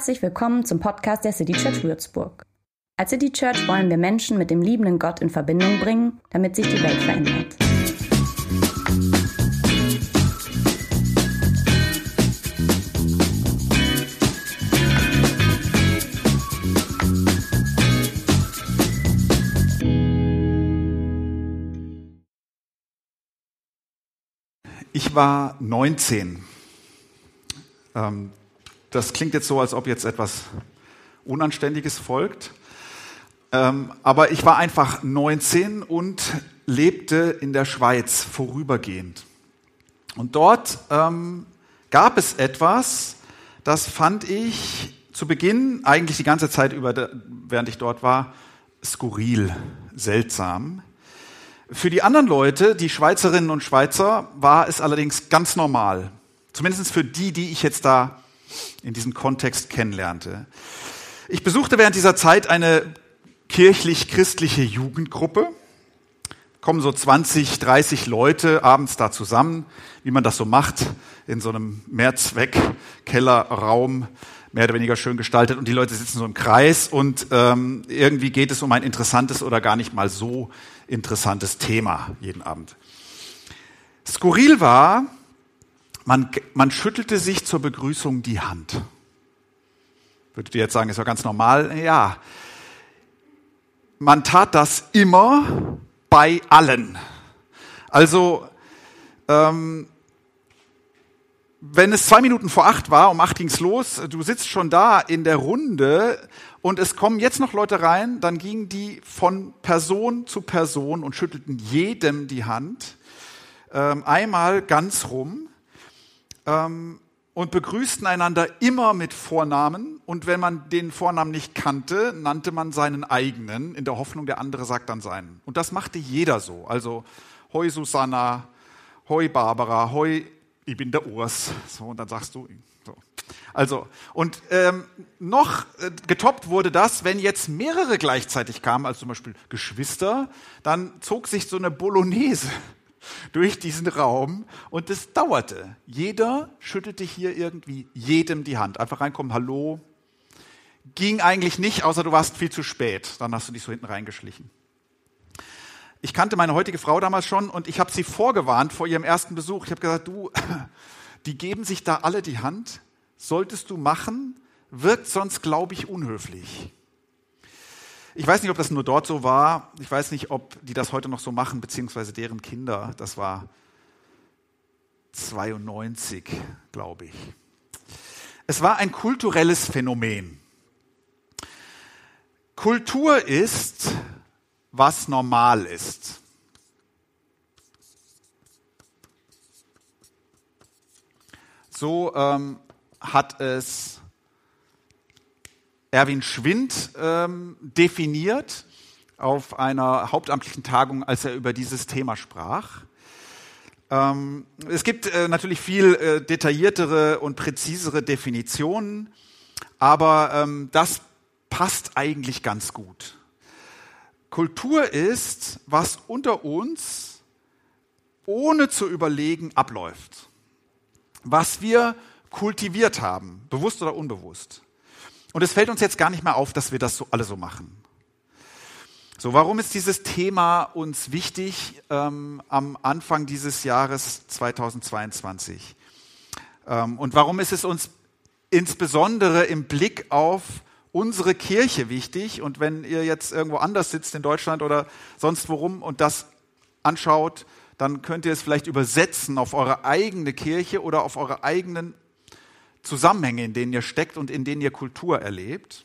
Herzlich willkommen zum Podcast der City Church Würzburg. Als City Church wollen wir Menschen mit dem liebenden Gott in Verbindung bringen, damit sich die Welt verändert. Ich war 19. Ähm, das klingt jetzt so, als ob jetzt etwas Unanständiges folgt. Ähm, aber ich war einfach 19 und lebte in der Schweiz vorübergehend. Und dort ähm, gab es etwas, das fand ich zu Beginn, eigentlich die ganze Zeit über, während ich dort war, skurril, seltsam. Für die anderen Leute, die Schweizerinnen und Schweizer, war es allerdings ganz normal. Zumindest für die, die ich jetzt da in diesem Kontext kennenlernte. Ich besuchte während dieser Zeit eine kirchlich-christliche Jugendgruppe. Kommen so 20, 30 Leute abends da zusammen, wie man das so macht, in so einem Mehrzweck-Kellerraum, mehr oder weniger schön gestaltet. Und die Leute sitzen so im Kreis und ähm, irgendwie geht es um ein interessantes oder gar nicht mal so interessantes Thema jeden Abend. Skurril war, man, man schüttelte sich zur Begrüßung die Hand. Würdet ihr jetzt sagen, ist ja ganz normal? Ja. Man tat das immer bei allen. Also, ähm, wenn es zwei Minuten vor acht war, um acht ging's los, du sitzt schon da in der Runde und es kommen jetzt noch Leute rein, dann gingen die von Person zu Person und schüttelten jedem die Hand, ähm, einmal ganz rum ähm, und begrüßten einander immer mit Vornamen. Und wenn man den Vornamen nicht kannte, nannte man seinen eigenen, in der Hoffnung, der andere sagt dann seinen. Und das machte jeder so. Also, hoi Susanna, hoi Barbara, hoi, ich bin der Urs. So, und dann sagst du, so. Also, und ähm, noch äh, getoppt wurde das, wenn jetzt mehrere gleichzeitig kamen, als zum Beispiel Geschwister, dann zog sich so eine Bolognese durch diesen Raum und es dauerte. Jeder schüttelte hier irgendwie jedem die Hand. Einfach reinkommen, hallo. Ging eigentlich nicht, außer du warst viel zu spät. Dann hast du dich so hinten reingeschlichen. Ich kannte meine heutige Frau damals schon und ich habe sie vorgewarnt vor ihrem ersten Besuch. Ich habe gesagt, du, die geben sich da alle die Hand. Solltest du machen, wirkt sonst, glaube ich, unhöflich. Ich weiß nicht, ob das nur dort so war. Ich weiß nicht, ob die das heute noch so machen, beziehungsweise deren Kinder. Das war 92, glaube ich. Es war ein kulturelles Phänomen. Kultur ist, was normal ist. So ähm, hat es Erwin Schwind ähm, definiert auf einer hauptamtlichen Tagung, als er über dieses Thema sprach. Ähm, es gibt äh, natürlich viel äh, detailliertere und präzisere Definitionen, aber ähm, das passt eigentlich ganz gut. Kultur ist, was unter uns ohne zu überlegen abläuft. Was wir kultiviert haben, bewusst oder unbewusst. Und es fällt uns jetzt gar nicht mehr auf, dass wir das so alle so machen. So, warum ist dieses Thema uns wichtig ähm, am Anfang dieses Jahres 2022? Ähm, und warum ist es uns insbesondere im Blick auf unsere Kirche wichtig? Und wenn ihr jetzt irgendwo anders sitzt in Deutschland oder sonst worum und das anschaut, dann könnt ihr es vielleicht übersetzen auf eure eigene Kirche oder auf eure eigenen Zusammenhänge, in denen ihr steckt und in denen ihr Kultur erlebt.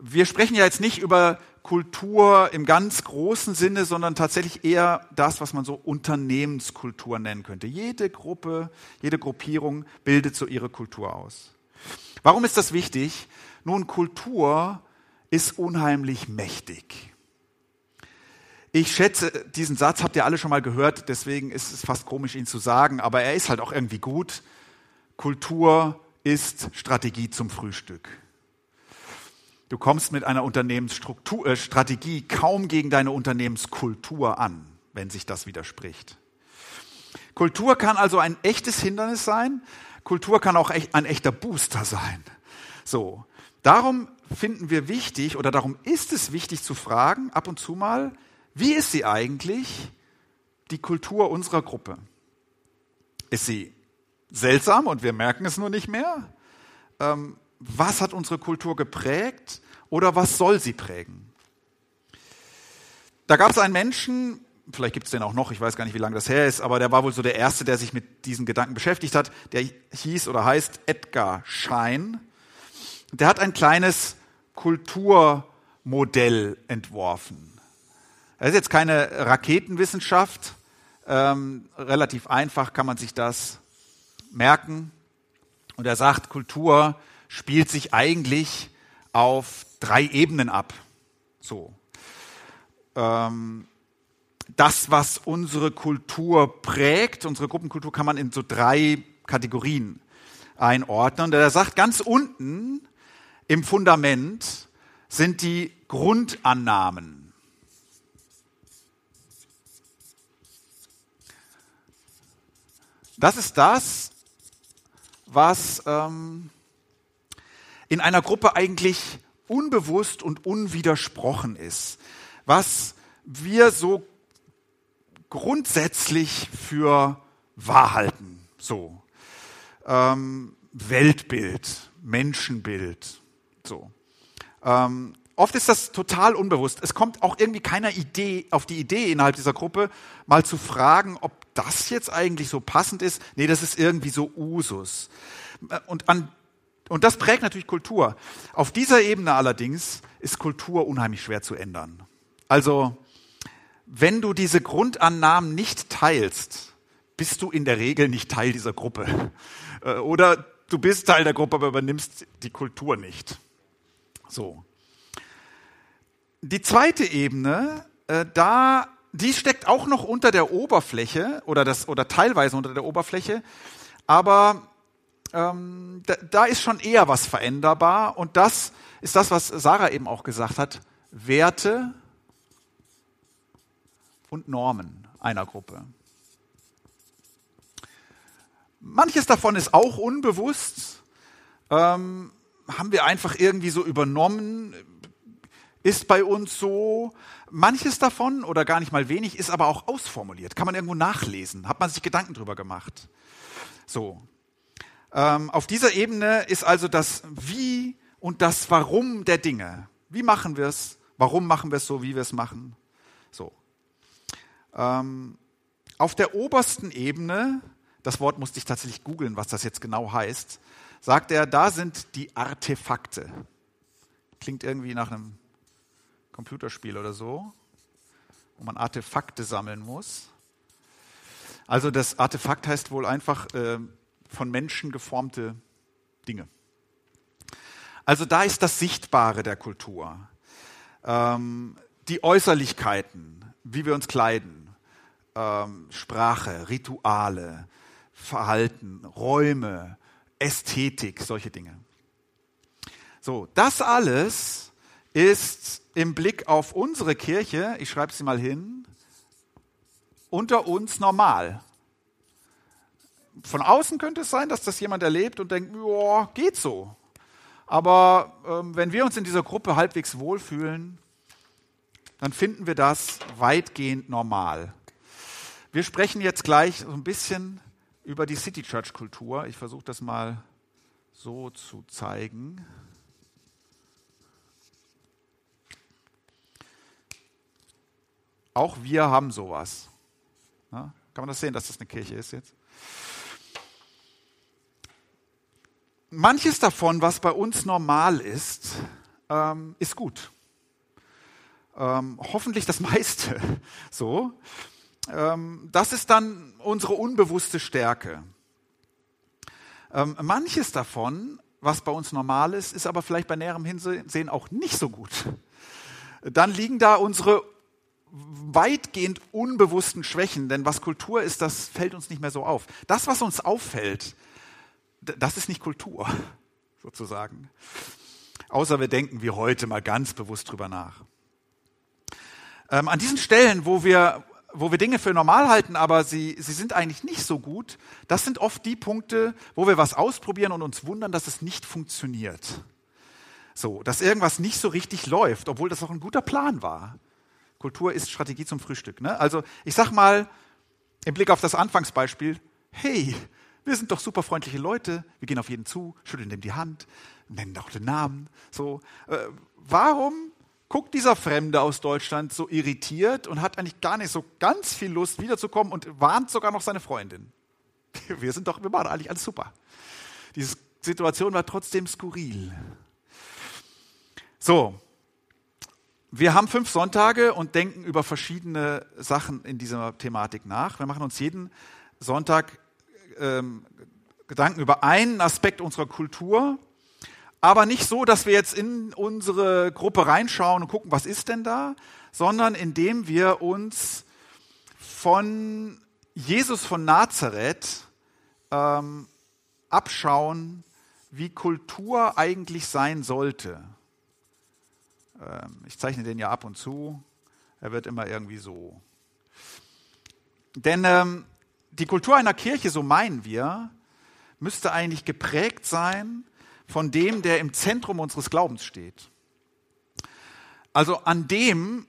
Wir sprechen ja jetzt nicht über Kultur im ganz großen Sinne, sondern tatsächlich eher das, was man so Unternehmenskultur nennen könnte. Jede Gruppe, jede Gruppierung bildet so ihre Kultur aus. Warum ist das wichtig? Nun, Kultur ist unheimlich mächtig. Ich schätze, diesen Satz habt ihr alle schon mal gehört, deswegen ist es fast komisch, ihn zu sagen, aber er ist halt auch irgendwie gut. Kultur ist Strategie zum Frühstück. Du kommst mit einer Unternehmensstrategie äh, kaum gegen deine Unternehmenskultur an, wenn sich das widerspricht. Kultur kann also ein echtes Hindernis sein. Kultur kann auch ein echter Booster sein. So, darum finden wir wichtig oder darum ist es wichtig zu fragen, ab und zu mal, wie ist sie eigentlich, die Kultur unserer Gruppe? Ist sie seltsam und wir merken es nur nicht mehr? Ähm, was hat unsere Kultur geprägt oder was soll sie prägen? Da gab es einen Menschen, vielleicht gibt es den auch noch, ich weiß gar nicht, wie lange das her ist, aber der war wohl so der Erste, der sich mit diesen Gedanken beschäftigt hat. Der hieß oder heißt Edgar Schein. Der hat ein kleines Kulturmodell entworfen. Das ist jetzt keine Raketenwissenschaft, ähm, relativ einfach kann man sich das merken. Und er sagt, Kultur spielt sich eigentlich auf drei Ebenen ab. So. Ähm, das, was unsere Kultur prägt, unsere Gruppenkultur kann man in so drei Kategorien einordnen. Und er sagt, ganz unten im Fundament sind die Grundannahmen. Das ist das, was ähm, in einer Gruppe eigentlich unbewusst und unwidersprochen ist, was wir so grundsätzlich für wahr halten. So. Ähm, Weltbild, Menschenbild. So. Ähm, oft ist das total unbewusst. Es kommt auch irgendwie keiner Idee auf die Idee innerhalb dieser Gruppe, mal zu fragen, ob das jetzt eigentlich so passend ist. Nee, das ist irgendwie so Usus. Und, an, und das prägt natürlich Kultur. Auf dieser Ebene allerdings ist Kultur unheimlich schwer zu ändern. Also wenn du diese Grundannahmen nicht teilst, bist du in der Regel nicht Teil dieser Gruppe. Äh, oder du bist Teil der Gruppe, aber übernimmst die Kultur nicht. So. Die zweite Ebene, äh, da, die steckt auch noch unter der Oberfläche oder, das, oder teilweise unter der Oberfläche, aber ähm, da, da ist schon eher was veränderbar und das ist das, was Sarah eben auch gesagt hat. Werte und Normen einer Gruppe. Manches davon ist auch unbewusst, ähm, haben wir einfach irgendwie so übernommen, ist bei uns so. Manches davon oder gar nicht mal wenig ist aber auch ausformuliert, kann man irgendwo nachlesen, hat man sich Gedanken drüber gemacht. So. Ähm, auf dieser Ebene ist also das Wie und das Warum der Dinge. Wie machen wir es? Warum machen wir es so, wie wir es machen? So. Ähm, auf der obersten Ebene, das Wort musste ich tatsächlich googeln, was das jetzt genau heißt, sagt er, da sind die Artefakte. Klingt irgendwie nach einem Computerspiel oder so, wo man Artefakte sammeln muss. Also das Artefakt heißt wohl einfach äh, von Menschen geformte Dinge. Also da ist das Sichtbare der Kultur. Ähm, die Äußerlichkeiten, wie wir uns kleiden, ähm, Sprache, Rituale, Verhalten, Räume, Ästhetik, solche Dinge. So, das alles ist im Blick auf unsere Kirche, ich schreibe sie mal hin, unter uns normal. Von außen könnte es sein, dass das jemand erlebt und denkt, ja, geht so. Aber ähm, wenn wir uns in dieser Gruppe halbwegs wohlfühlen, dann finden wir das weitgehend normal. Wir sprechen jetzt gleich so ein bisschen über die City Church Kultur. Ich versuche das mal so zu zeigen. Auch wir haben sowas. Ja, kann man das sehen, dass das eine Kirche ist jetzt? Manches davon, was bei uns normal ist, ähm, ist gut. Ähm, hoffentlich das meiste so. Ähm, das ist dann unsere unbewusste Stärke. Ähm, manches davon, was bei uns normal ist, ist aber vielleicht bei näherem Hinsehen auch nicht so gut. Dann liegen da unsere weitgehend unbewussten Schwächen, denn was Kultur ist, das fällt uns nicht mehr so auf. Das, was uns auffällt, das ist nicht Kultur, sozusagen. Außer wir denken wie heute mal ganz bewusst drüber nach. Ähm, an diesen Stellen, wo wir wo wir Dinge für normal halten, aber sie, sie sind eigentlich nicht so gut, das sind oft die Punkte, wo wir was ausprobieren und uns wundern, dass es nicht funktioniert. So, dass irgendwas nicht so richtig läuft, obwohl das auch ein guter Plan war. Kultur ist Strategie zum Frühstück. Ne? Also ich sag mal, im Blick auf das Anfangsbeispiel, hey, wir sind doch super freundliche Leute, wir gehen auf jeden zu, schütteln dem die Hand, nennen auch den Namen. So, äh, warum guckt dieser Fremde aus Deutschland so irritiert und hat eigentlich gar nicht so ganz viel Lust wiederzukommen und warnt sogar noch seine Freundin? Wir sind doch, wir machen eigentlich alles super. Diese Situation war trotzdem skurril. So, wir haben fünf Sonntage und denken über verschiedene Sachen in dieser Thematik nach. Wir machen uns jeden Sonntag ähm, Gedanken über einen Aspekt unserer Kultur, aber nicht so, dass wir jetzt in unsere Gruppe reinschauen und gucken, was ist denn da, sondern indem wir uns von Jesus von Nazareth ähm, abschauen, wie Kultur eigentlich sein sollte. Ähm, ich zeichne den ja ab und zu. Er wird immer irgendwie so. Denn ähm, die Kultur einer Kirche, so meinen wir, müsste eigentlich geprägt sein von dem, der im Zentrum unseres Glaubens steht. Also an dem,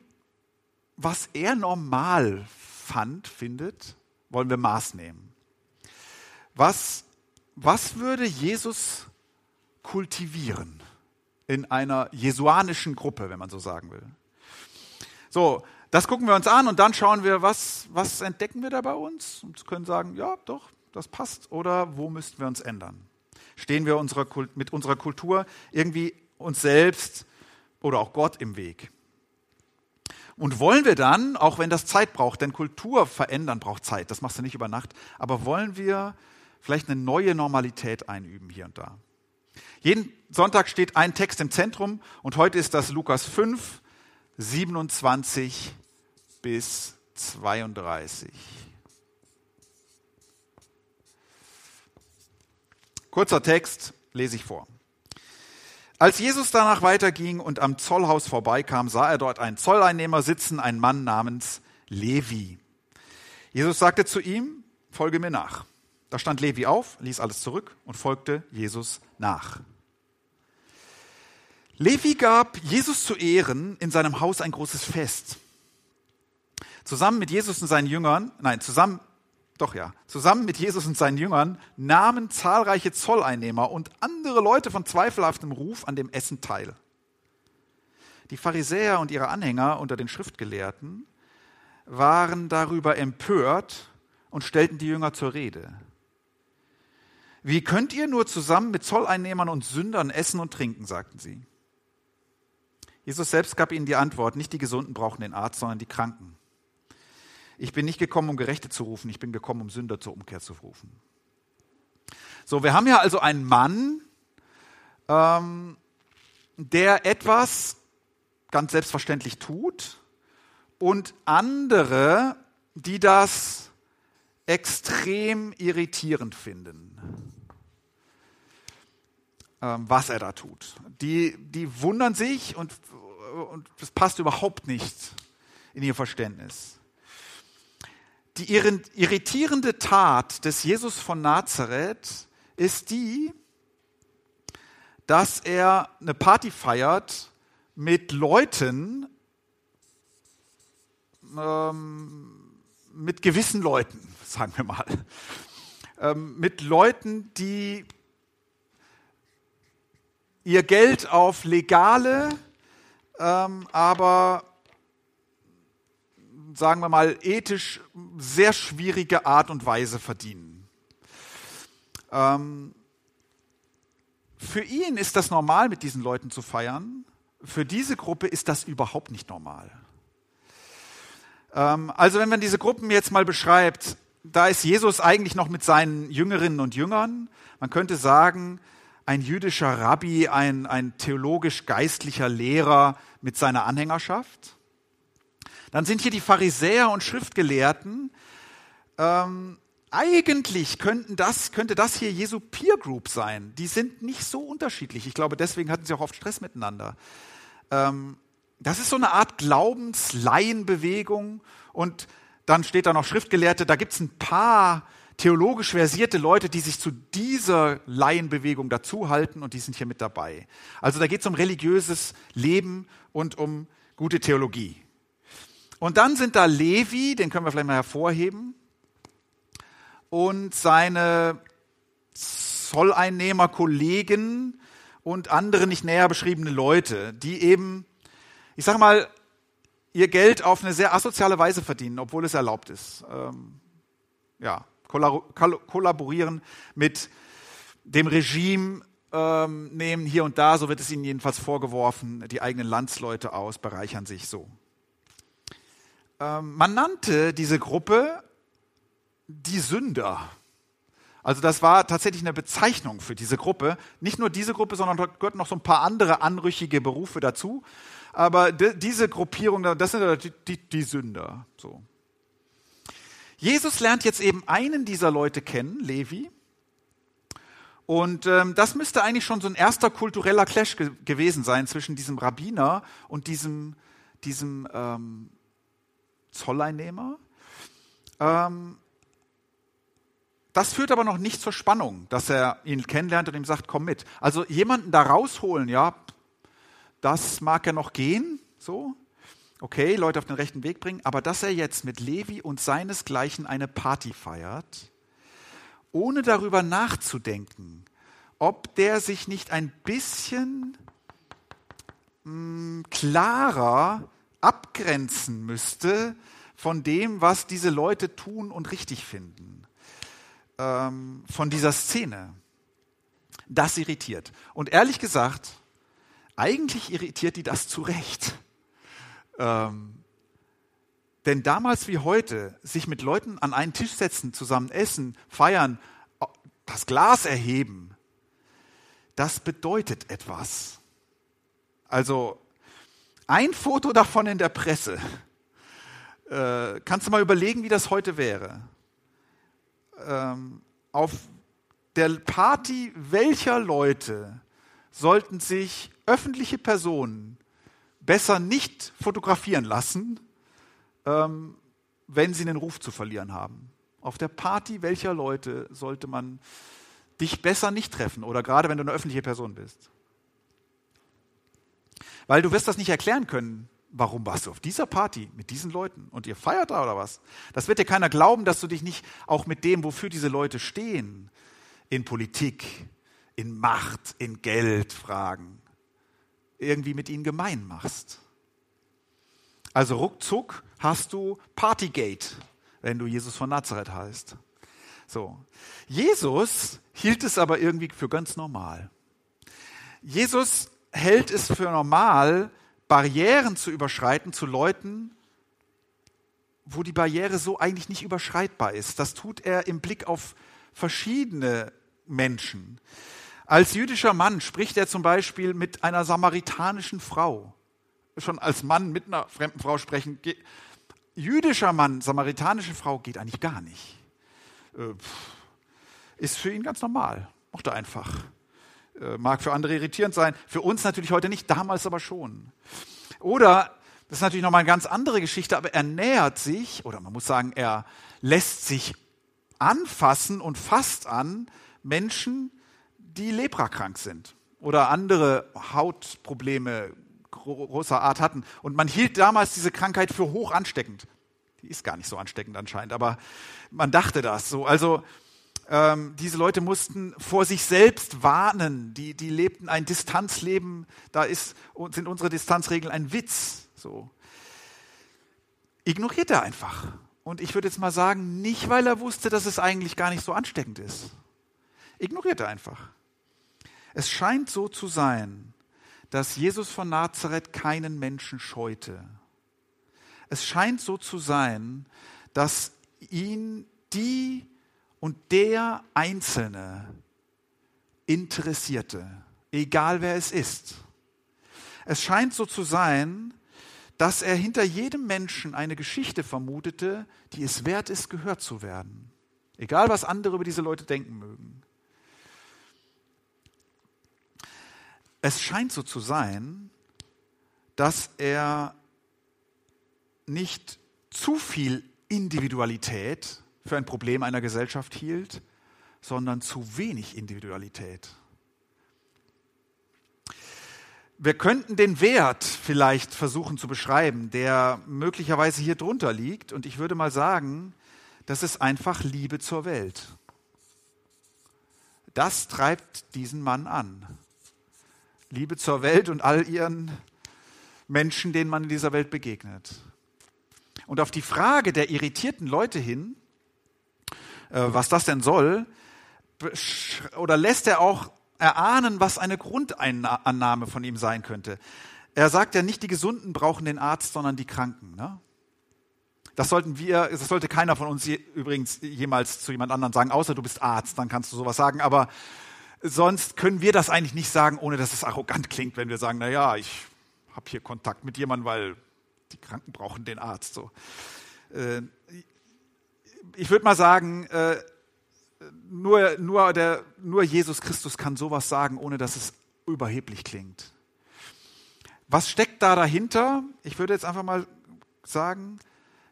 was er normal fand, findet, wollen wir Maß nehmen. Was, was würde Jesus kultivieren? In einer jesuanischen Gruppe, wenn man so sagen will. So, das gucken wir uns an und dann schauen wir, was, was entdecken wir da bei uns und können sagen, ja, doch, das passt oder wo müssten wir uns ändern? Stehen wir unserer, mit unserer Kultur irgendwie uns selbst oder auch Gott im Weg? Und wollen wir dann, auch wenn das Zeit braucht, denn Kultur verändern braucht Zeit, das machst du nicht über Nacht, aber wollen wir vielleicht eine neue Normalität einüben hier und da? Jeden Sonntag steht ein Text im Zentrum und heute ist das Lukas 5, 27 bis 32. Kurzer Text lese ich vor. Als Jesus danach weiterging und am Zollhaus vorbeikam, sah er dort einen Zolleinnehmer sitzen, einen Mann namens Levi. Jesus sagte zu ihm, folge mir nach. Da stand Levi auf, ließ alles zurück und folgte Jesus nach. Levi gab Jesus zu Ehren in seinem Haus ein großes Fest. Zusammen mit Jesus und seinen Jüngern, nein, zusammen, doch ja, zusammen mit Jesus und seinen Jüngern nahmen zahlreiche Zolleinnehmer und andere Leute von zweifelhaftem Ruf an dem Essen teil. Die Pharisäer und ihre Anhänger unter den Schriftgelehrten waren darüber empört und stellten die Jünger zur Rede. Wie könnt ihr nur zusammen mit Zolleinnehmern und Sündern essen und trinken, sagten sie. Jesus selbst gab ihnen die Antwort, nicht die Gesunden brauchen den Arzt, sondern die Kranken. Ich bin nicht gekommen, um Gerechte zu rufen, ich bin gekommen, um Sünder zur Umkehr zu rufen. So, wir haben ja also einen Mann, ähm, der etwas ganz selbstverständlich tut und andere, die das extrem irritierend finden was er da tut. Die, die wundern sich und, und das passt überhaupt nicht in ihr Verständnis. Die irritierende Tat des Jesus von Nazareth ist die, dass er eine Party feiert mit Leuten, ähm, mit gewissen Leuten, sagen wir mal. Ähm, mit Leuten, die ihr Geld auf legale, ähm, aber sagen wir mal ethisch sehr schwierige Art und Weise verdienen. Ähm, für ihn ist das normal, mit diesen Leuten zu feiern. Für diese Gruppe ist das überhaupt nicht normal. Ähm, also wenn man diese Gruppen jetzt mal beschreibt, da ist Jesus eigentlich noch mit seinen Jüngerinnen und Jüngern. Man könnte sagen, ein jüdischer Rabbi, ein, ein theologisch-geistlicher Lehrer mit seiner Anhängerschaft. Dann sind hier die Pharisäer und Schriftgelehrten. Ähm, eigentlich könnten das, könnte das hier Jesu Peer Group sein. Die sind nicht so unterschiedlich. Ich glaube, deswegen hatten sie auch oft Stress miteinander. Ähm, das ist so eine Art Glaubenslaienbewegung. Und dann steht da noch Schriftgelehrte. Da gibt es ein paar theologisch versierte Leute, die sich zu dieser Laienbewegung dazuhalten und die sind hier mit dabei. Also da geht es um religiöses Leben und um gute Theologie. Und dann sind da Levi, den können wir vielleicht mal hervorheben, und seine Zolleinnehmerkollegen und andere nicht näher beschriebene Leute, die eben, ich sage mal, ihr Geld auf eine sehr asoziale Weise verdienen, obwohl es erlaubt ist. Ähm, ja, kollaborieren mit dem Regime, ähm, nehmen hier und da, so wird es ihnen jedenfalls vorgeworfen, die eigenen Landsleute aus, bereichern sich so. Ähm, man nannte diese Gruppe die Sünder. Also das war tatsächlich eine Bezeichnung für diese Gruppe. Nicht nur diese Gruppe, sondern dort gehörten noch so ein paar andere anrüchige Berufe dazu. Aber diese Gruppierung, das sind die, die, die Sünder. So. Jesus lernt jetzt eben einen dieser Leute kennen, Levi. Und ähm, das müsste eigentlich schon so ein erster kultureller Clash ge gewesen sein zwischen diesem Rabbiner und diesem, diesem ähm, Zolleinnehmer. Ähm, das führt aber noch nicht zur Spannung, dass er ihn kennenlernt und ihm sagt, komm mit. Also jemanden da rausholen, ja, das mag ja noch gehen, so. Okay, Leute auf den rechten Weg bringen, aber dass er jetzt mit Levi und seinesgleichen eine Party feiert, ohne darüber nachzudenken, ob der sich nicht ein bisschen mh, hm, klarer abgrenzen müsste von dem, was diese Leute tun und richtig finden ähm, von dieser Szene. Das irritiert. Und ehrlich gesagt, eigentlich irritiert die das zu Recht. Ähm, denn damals wie heute, sich mit Leuten an einen Tisch setzen, zusammen essen, feiern, das Glas erheben, das bedeutet etwas. Also ein Foto davon in der Presse. Äh, kannst du mal überlegen, wie das heute wäre? ähm, auf der Party welcher Leute sollten sich öffentliche Personen besser nicht fotografieren lassen, ähm, wenn sie einen Ruf zu verlieren haben? Auf der Party welcher Leute sollte man dich besser nicht treffen oder gerade wenn du eine öffentliche Person bist? Weil du wirst das nicht erklären können, warum warst du auf dieser Party mit diesen Leuten und ihr feiert da oder was? Das wird dir keiner glauben, dass du dich nicht auch mit dem, wofür diese Leute stehen, in Politik, in Macht, in Geld fragen, irgendwie mit ihnen gemein machst. Also ruckzuck hast du Partygate, wenn du Jesus von Nazareth heißt. So. Jesus hielt es aber irgendwie für ganz normal. Jesus hält es für normal, Barrieren zu überschreiten zu Leuten, wo die Barriere so eigentlich nicht überschreitbar ist. Das tut er im Blick auf verschiedene Menschen. Als jüdischer Mann spricht er zum Beispiel mit einer samaritanischen Frau. Schon als Mann mit einer fremden Frau sprechen. Jüdischer Mann, samaritanische Frau geht eigentlich gar nicht. Äh, ist für ihn ganz normal. Macht er einfach. Äh, mag für andere irritierend sein, für uns natürlich heute nicht, damals aber schon. Oder, das ist natürlich nochmal eine ganz andere Geschichte, aber er nähert sich, oder man muss sagen, er lässt sich anfassen und fasst an Menschen, die leprakrank sind oder andere Hautprobleme großer Art hatten. Und man hielt damals diese Krankheit für hoch ansteckend. Die ist gar nicht so ansteckend anscheinend, aber man dachte das so. Also ähm, diese Leute mussten vor sich selbst warnen. Die, die lebten ein Distanzleben. Da ist, sind unsere Distanzregeln ein Witz. So. Ignoriert er einfach. Und ich würde jetzt mal sagen, nicht weil er wusste, dass es eigentlich gar nicht so ansteckend ist. Ignoriert er einfach. Es scheint so zu sein, dass Jesus von Nazareth keinen Menschen scheute. Es scheint so zu sein, dass ihn die und der Einzelne interessierte, egal wer es ist. Es scheint so zu sein, dass er hinter jedem Menschen eine Geschichte vermutete, die es wert ist, gehört zu werden. Egal, was andere über diese Leute denken mögen. Es scheint so zu sein, dass er nicht zu viel Individualität für ein Problem einer Gesellschaft hielt, sondern zu wenig Individualität. Wir könnten den Wert vielleicht versuchen zu beschreiben, der möglicherweise hier drunter liegt. Und ich würde mal sagen, das ist einfach Liebe zur Welt. Das treibt diesen Mann an. Liebe zur Welt und all ihren Menschen, denen man in dieser Welt begegnet. Und auf die Frage der irritierten Leute hin, äh, was das denn soll, oder lässt er auch erahnen, was eine Grundannahme von ihm sein könnte. Er sagt ja nicht, die Gesunden brauchen den Arzt, sondern die Kranken. Ne? Das sollten wir, das sollte keiner von uns je, übrigens jemals zu jemand anderem sagen, außer du bist Arzt, dann kannst du sowas sagen. Aber sonst können wir das eigentlich nicht sagen, ohne dass es arrogant klingt, wenn wir sagen, na ja, ich habe hier Kontakt mit jemandem, weil die Kranken brauchen den Arzt. So. Äh, ich würde mal sagen, äh, nur, nur, der, nur Jesus Christus kann sowas sagen, ohne dass es überheblich klingt. Was steckt da dahinter? Ich würde jetzt einfach mal sagen,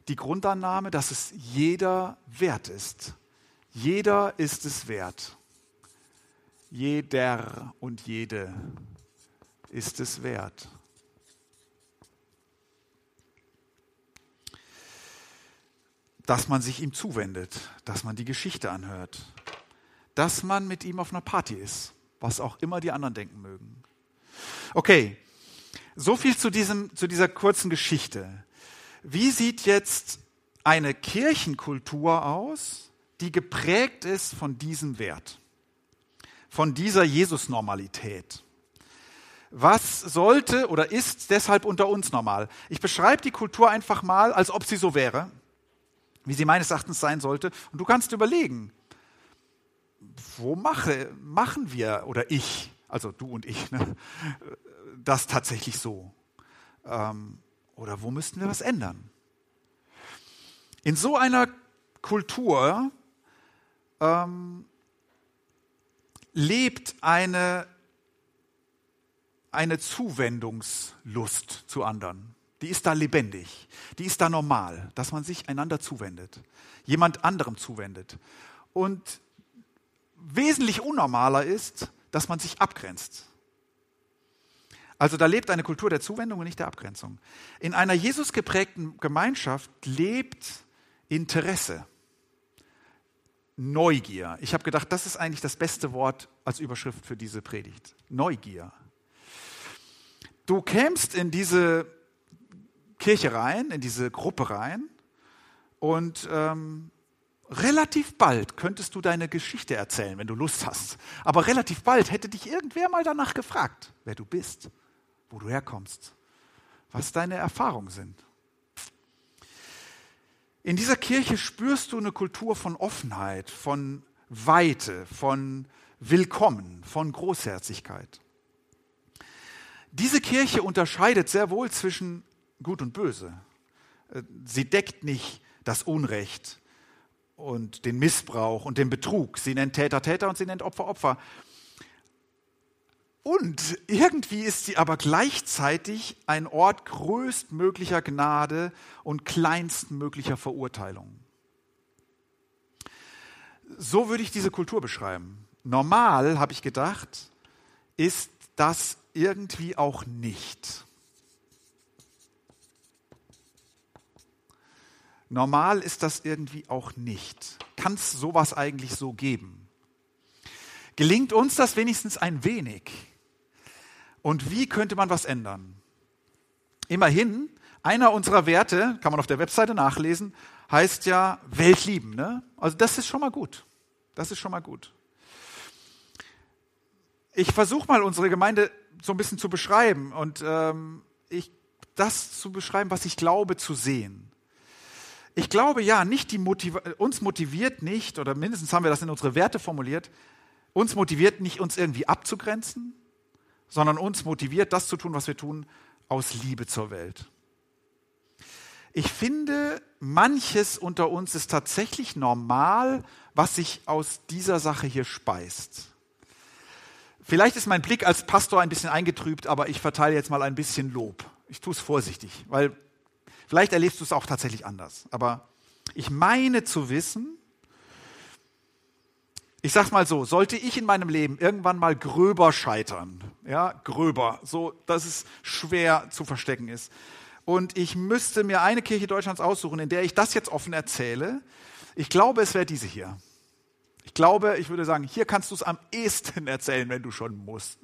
die Grundannahme, dass es jeder wert ist. Jeder ist es wert. Jeder und jede ist es wert. dass man sich ihm zuwendet, dass man die Geschichte anhört, dass man mit ihm auf einer Party ist, was auch immer die anderen denken mögen. Okay, so viel zu, diesem, zu dieser kurzen Geschichte. Wie sieht jetzt eine Kirchenkultur aus, die geprägt ist von diesem Wert, von dieser Jesus-Normalität? Was sollte oder ist deshalb unter uns normal? Ich beschreibe die Kultur einfach mal, als ob sie so wäre wie sie meines Erachtens sein sollte. Und du kannst überlegen, wo mache, machen wir oder ich, also du und ich, ne, das tatsächlich so? Ähm, oder wo müssten wir was ändern? In so einer Kultur ähm, lebt eine, eine Zuwendungslust zu anderen die ist da lebendig, die ist da normal, dass man sich einander zuwendet, jemand anderem zuwendet. Und wesentlich unnormaler ist, dass man sich abgrenzt. Also da lebt eine Kultur der Zuwendung und nicht der Abgrenzung. In einer Jesus geprägten Gemeinschaft lebt Interesse, Neugier. Ich habe gedacht, das ist eigentlich das beste Wort als Überschrift für diese Predigt. Neugier. Du kämst in diese Kirche rein, in diese Gruppe rein und ähm, relativ bald könntest du deine Geschichte erzählen, wenn du Lust hast. Aber relativ bald hätte dich irgendwer mal danach gefragt, wer du bist, wo du herkommst, was deine Erfahrungen sind. In dieser Kirche spürst du eine Kultur von Offenheit, von Weite, von Willkommen, von Großherzigkeit. Diese Kirche unterscheidet sehr wohl zwischen Gut und Böse. Äh, sie deckt nicht das Unrecht und den Missbrauch und den Betrug. Sie nennt Täter Täter und sie nennt Opfer Opfer. Und irgendwie ist sie aber gleichzeitig ein Ort größtmöglicher Gnade und kleinstmöglicher Verurteilung. So würde ich diese Kultur beschreiben. Normal, habe ich gedacht, ist das irgendwie auch nicht. Normal ist das irgendwie auch nicht. Kann es sowas eigentlich so geben? Gelingt uns das wenigstens ein wenig? Und wie könnte man was ändern? Immerhin, einer unserer Werte, kann man auf der Webseite nachlesen, heißt ja Weltlieben. Ne? Also das ist schon mal gut. Das ist schon mal gut. Ich versuche mal unsere Gemeinde so ein bisschen zu beschreiben und ähm, ich, das zu beschreiben, was ich glaube zu sehen. Ich glaube ja, nicht die Motiv uns motiviert nicht, oder mindestens haben wir das in unsere Werte formuliert, uns motiviert nicht, uns irgendwie abzugrenzen, sondern uns motiviert, das zu tun, was wir tun, aus Liebe zur Welt. Ich finde, manches unter uns ist tatsächlich normal, was sich aus dieser Sache hier speist. Vielleicht ist mein Blick als Pastor ein bisschen eingetrübt, aber ich verteile jetzt mal ein bisschen Lob. Ich tue es vorsichtig, weil Vielleicht erlebst du es auch tatsächlich anders. Aber ich meine zu wissen, ich sag's mal so, sollte ich in meinem Leben irgendwann mal gröber scheitern, ja, gröber, so, dass es schwer zu verstecken ist. Und ich müsste mir eine Kirche Deutschlands aussuchen, in der ich das jetzt offen erzähle. Ich glaube, es wäre diese hier. Ich glaube, ich würde sagen, hier kannst du es am ehesten erzählen, wenn du schon musst.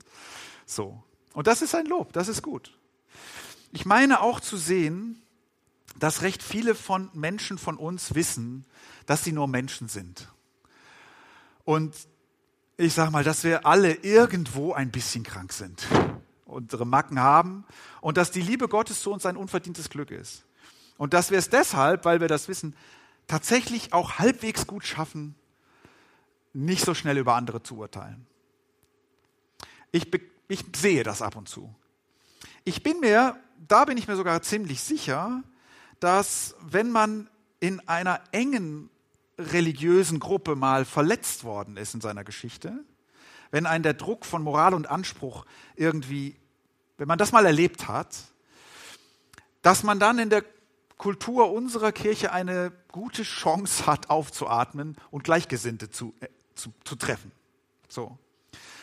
So. Und das ist ein Lob, das ist gut. Ich meine auch zu sehen, dass recht viele von Menschen von uns wissen, dass sie nur Menschen sind. Und ich sage mal, dass wir alle irgendwo ein bisschen krank sind, unsere Macken haben und dass die Liebe Gottes zu uns ein unverdientes Glück ist. Und dass wir es deshalb, weil wir das wissen, tatsächlich auch halbwegs gut schaffen, nicht so schnell über andere zu urteilen. Ich, ich sehe das ab und zu. Ich bin mir, da bin ich mir sogar ziemlich sicher, dass wenn man in einer engen religiösen Gruppe mal verletzt worden ist in seiner Geschichte, wenn ein der Druck von Moral und Anspruch irgendwie, wenn man das mal erlebt hat, dass man dann in der Kultur unserer Kirche eine gute Chance hat, aufzuatmen und Gleichgesinnte zu, äh, zu, zu treffen. So.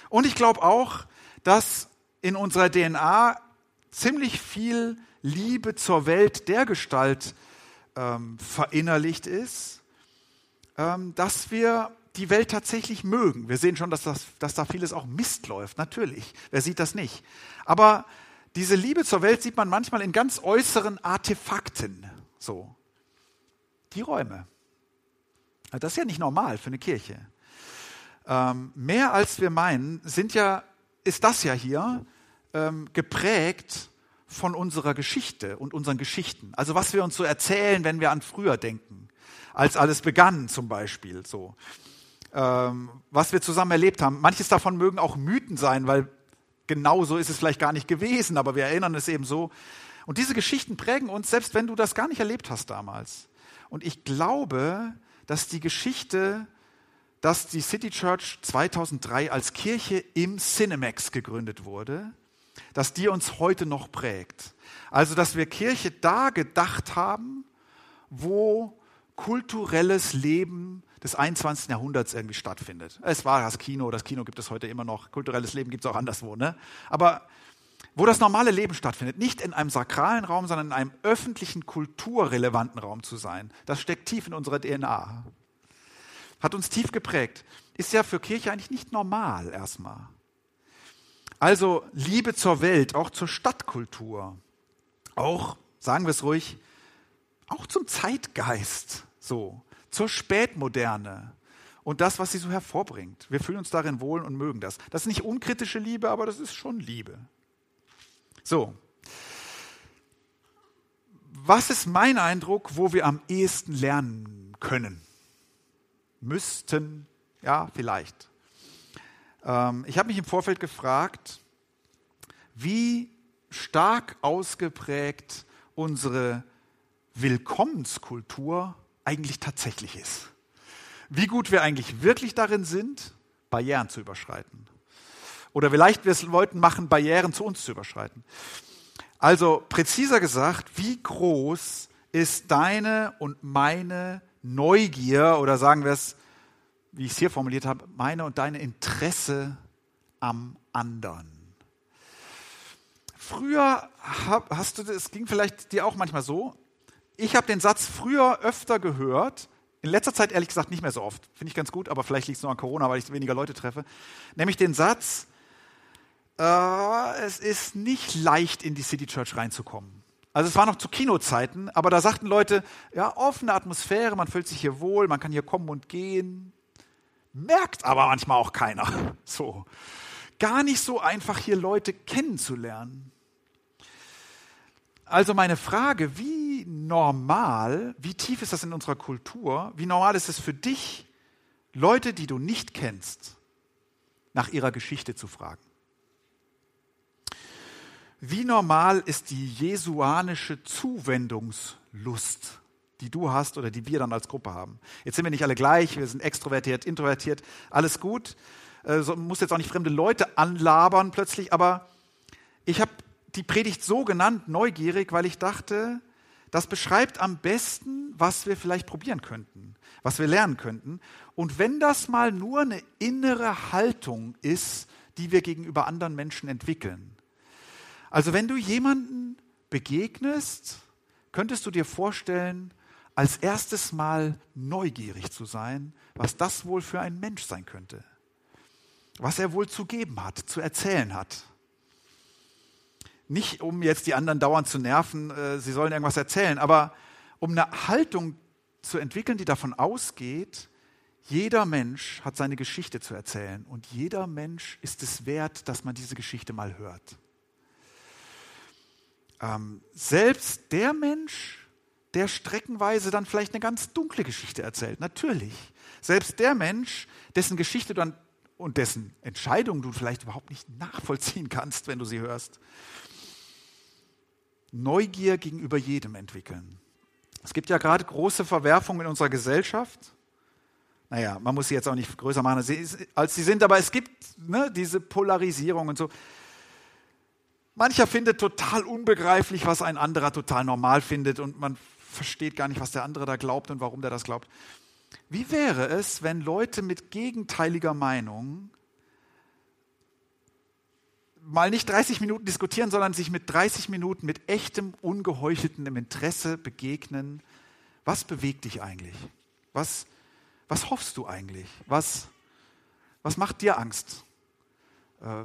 Und ich glaube auch, dass in unserer DNA ziemlich viel Liebe zur Welt der Gestalt ähm, verinnerlicht ist, dass wir die Welt tatsächlich mögen. Wir sehen schon, dass, das, dass da vieles auch Mist läuft, natürlich. Wer sieht das nicht? Aber diese Liebe zur Welt sieht man manchmal in ganz äußeren Artefakten. So. Die Räume. Das ist ja nicht normal für eine Kirche. Ähm, mehr als wir meinen, sind ja, ist das ja hier ähm, geprägt von unserer Geschichte und unseren Geschichten. Also was wir uns so erzählen, wenn wir an früher denken, als alles begann zum Beispiel. So, ähm, was wir zusammen erlebt haben. Manches davon mögen auch Mythen sein, weil genau so ist es vielleicht gar nicht gewesen, aber wir erinnern es eben so. Und diese Geschichten prägen uns, selbst wenn du das gar nicht erlebt hast damals. Und ich glaube, dass die Geschichte, dass die City Church 2003 als Kirche im Cinemax gegründet wurde, dass die uns heute noch prägt. Also, dass wir Kirche da gedacht haben, wo kulturelles Leben des 21. Jahrhunderts irgendwie stattfindet. Es war das Kino, das Kino gibt es heute immer noch, kulturelles Leben gibt es auch anderswo. Ne? Aber wo das normale Leben stattfindet, nicht in einem sakralen Raum, sondern in einem öffentlichen, kulturrelevanten Raum zu sein, das steckt tief in unserer DNA. Hat uns tief geprägt. Ist ja für Kirche eigentlich nicht normal erstmal. Also Liebe zur Welt, auch zur Stadtkultur, auch, sagen wir es ruhig, auch zum Zeitgeist, so, zur Spätmoderne und das, was sie so hervorbringt. Wir fühlen uns darin wohl und mögen das. Das ist nicht unkritische Liebe, aber das ist schon Liebe. So. Was ist mein Eindruck, wo wir am ehesten lernen können? Müssten, ja, vielleicht. Ähm, ich habe mich im Vorfeld gefragt, wie stark ausgeprägt unsere Willkommenskultur eigentlich tatsächlich ist. Wie gut wir eigentlich wirklich darin sind, Barrieren zu überschreiten. Oder vielleicht wir es Leuten machen, Barrieren zu uns zu überschreiten. Also präziser gesagt, wie groß ist deine und meine Neugier oder sagen wir es wie ich es hier formuliert habe, meine und deine Interesse am anderen. Früher hast du, es ging vielleicht dir auch manchmal so, ich habe den Satz früher öfter gehört, in letzter Zeit ehrlich gesagt nicht mehr so oft, finde ich ganz gut, aber vielleicht liegt es nur an Corona, weil ich weniger Leute treffe, nämlich den Satz, äh, es ist nicht leicht in die City Church reinzukommen. Also es war noch zu Kinozeiten, aber da sagten Leute, ja, offene Atmosphäre, man fühlt sich hier wohl, man kann hier kommen und gehen, merkt aber manchmal auch keiner. So. Gar nicht so einfach hier Leute kennenzulernen. Also meine Frage, wie normal, wie tief ist das in unserer Kultur? Wie normal ist es für dich, Leute, die du nicht kennst, nach ihrer Geschichte zu fragen? Wie normal ist die jesuanische Zuwendungslust die du hast oder die wir dann als Gruppe haben. Jetzt sind wir nicht alle gleich, wir sind extrovertiert, introvertiert, alles gut. Äh, so, muss jetzt auch nicht fremde Leute anlabern plötzlich, aber ich habe die Predigt so genannt, neugierig, weil ich dachte, das beschreibt am besten, was wir vielleicht probieren könnten, was wir lernen könnten. Und wenn das mal nur eine innere Haltung ist, die wir gegenüber anderen Menschen entwickeln. Also wenn du jemanden begegnest, könntest du dir vorstellen, als erstes Mal neugierig zu sein, was das wohl für ein Mensch sein könnte, was er wohl zu geben hat, zu erzählen hat. Nicht um jetzt die anderen dauernd zu nerven, äh, sie sollen irgendwas erzählen, aber um eine Haltung zu entwickeln, die davon ausgeht, jeder Mensch hat seine Geschichte zu erzählen und jeder Mensch ist es wert, dass man diese Geschichte mal hört. Ähm, selbst der Mensch, der streckenweise dann vielleicht eine ganz dunkle Geschichte erzählt, natürlich. Selbst der Mensch, dessen Geschichte dann und dessen Entscheidung du vielleicht überhaupt nicht nachvollziehen kannst, wenn du sie hörst. Neugier gegenüber jedem entwickeln. Es gibt ja gerade große Verwerfungen in unserer Gesellschaft naja, man muss sie jetzt auch nicht größer machen, als sie sind, aber es gibt ne, diese Polarisierung und so. Mancher findet total unbegreiflich, was ein anderer total normal findet und man versteht gar nicht, was der andere da glaubt und warum der das glaubt. Wie wäre es, wenn Leute mit gegenteiliger Meinung mal nicht 30 Minuten diskutieren, sondern sich mit 30 Minuten mit echtem, ungeheucheltem Interesse begegnen? Was bewegt dich eigentlich? Was was hoffst du eigentlich? Was, was macht dir Angst? Äh,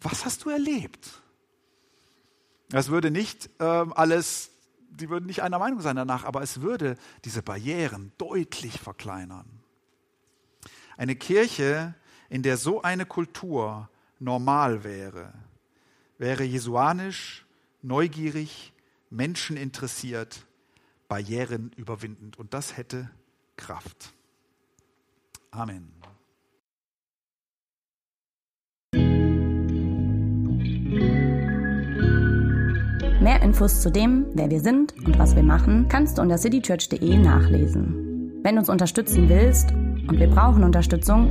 was hast du erlebt? Es würde nicht äh, alles, die würden nicht einer Meinung sein danach, aber es würde diese Barrieren deutlich verkleinern. Eine Kirche, in der so eine Kultur normal wäre, wäre jesuanisch, neugierig, menscheninteressiert, Barrieren überwindend und das hätte Kraft. Amen. Mehr Infos zu dem, wer wir sind und was wir machen, kannst du unter citychurch.de nachlesen. Wenn du uns unterstützen willst, und wir brauchen Unterstützung,